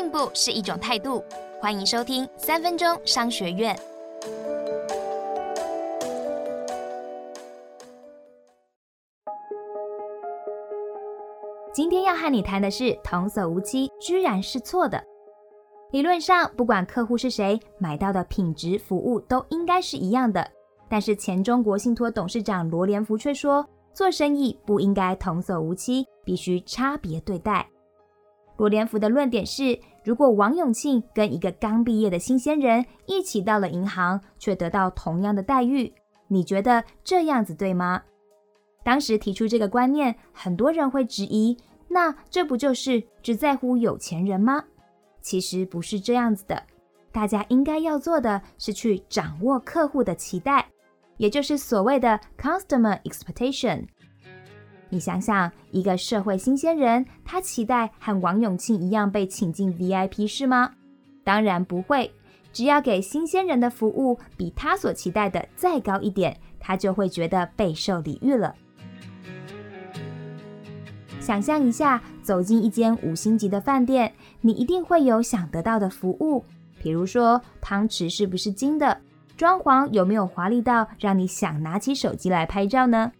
进步是一种态度。欢迎收听三分钟商学院。今天要和你谈的是童叟无欺，居然是错的。理论上，不管客户是谁，买到的品质服务都应该是一样的。但是前中国信托董事长罗连福却说，做生意不应该童叟无欺，必须差别对待。罗连福的论点是，如果王永庆跟一个刚毕业的新鲜人一起到了银行，却得到同样的待遇，你觉得这样子对吗？当时提出这个观念，很多人会质疑：那这不就是只在乎有钱人吗？其实不是这样子的。大家应该要做的是去掌握客户的期待，也就是所谓的 customer expectation。你想想，一个社会新鲜人，他期待和王永庆一样被请进 VIP 室吗？当然不会。只要给新鲜人的服务比他所期待的再高一点，他就会觉得备受礼遇了。想象一下，走进一间五星级的饭店，你一定会有想得到的服务，比如说汤匙是不是金的，装潢有没有华丽到让你想拿起手机来拍照呢？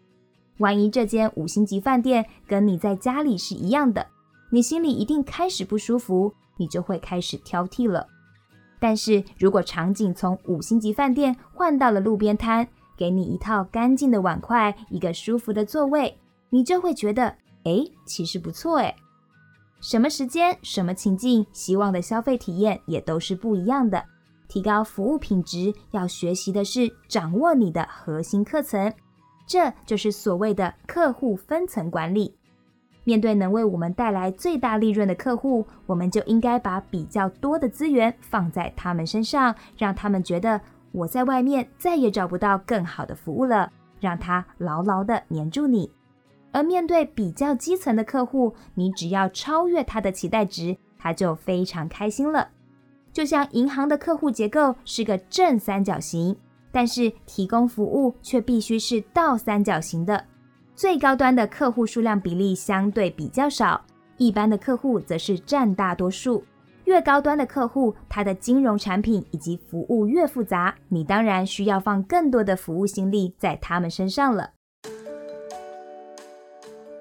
万一这间五星级饭店跟你在家里是一样的，你心里一定开始不舒服，你就会开始挑剔了。但是如果场景从五星级饭店换到了路边摊，给你一套干净的碗筷，一个舒服的座位，你就会觉得。哎，其实不错哎。什么时间、什么情境，希望的消费体验也都是不一样的。提高服务品质，要学习的是掌握你的核心课程，这就是所谓的客户分层管理。面对能为我们带来最大利润的客户，我们就应该把比较多的资源放在他们身上，让他们觉得我在外面再也找不到更好的服务了，让他牢牢的黏住你。而面对比较基层的客户，你只要超越他的期待值，他就非常开心了。就像银行的客户结构是个正三角形，但是提供服务却必须是倒三角形的。最高端的客户数量比例相对比较少，一般的客户则是占大多数。越高端的客户，他的金融产品以及服务越复杂，你当然需要放更多的服务心力在他们身上了。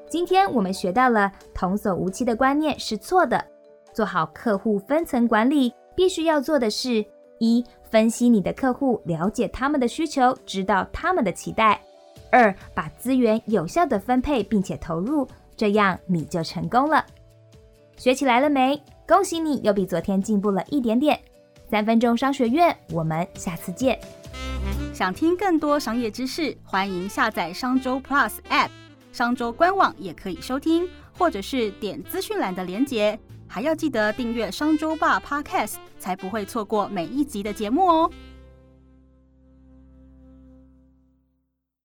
今天我们学到了童叟无欺的观念是错的。做好客户分层管理，必须要做的是：一、分析你的客户，了解他们的需求，知道他们的期待；二、把资源有效的分配并且投入，这样你就成功了。学起来了没？恭喜你，又比昨天进步了一点点。三分钟商学院，我们下次见。想听更多商业知识，欢迎下载商周 Plus App。商周官网也可以收听，或者是点资讯栏的连接，还要记得订阅商周霸 Podcast，才不会错过每一集的节目哦。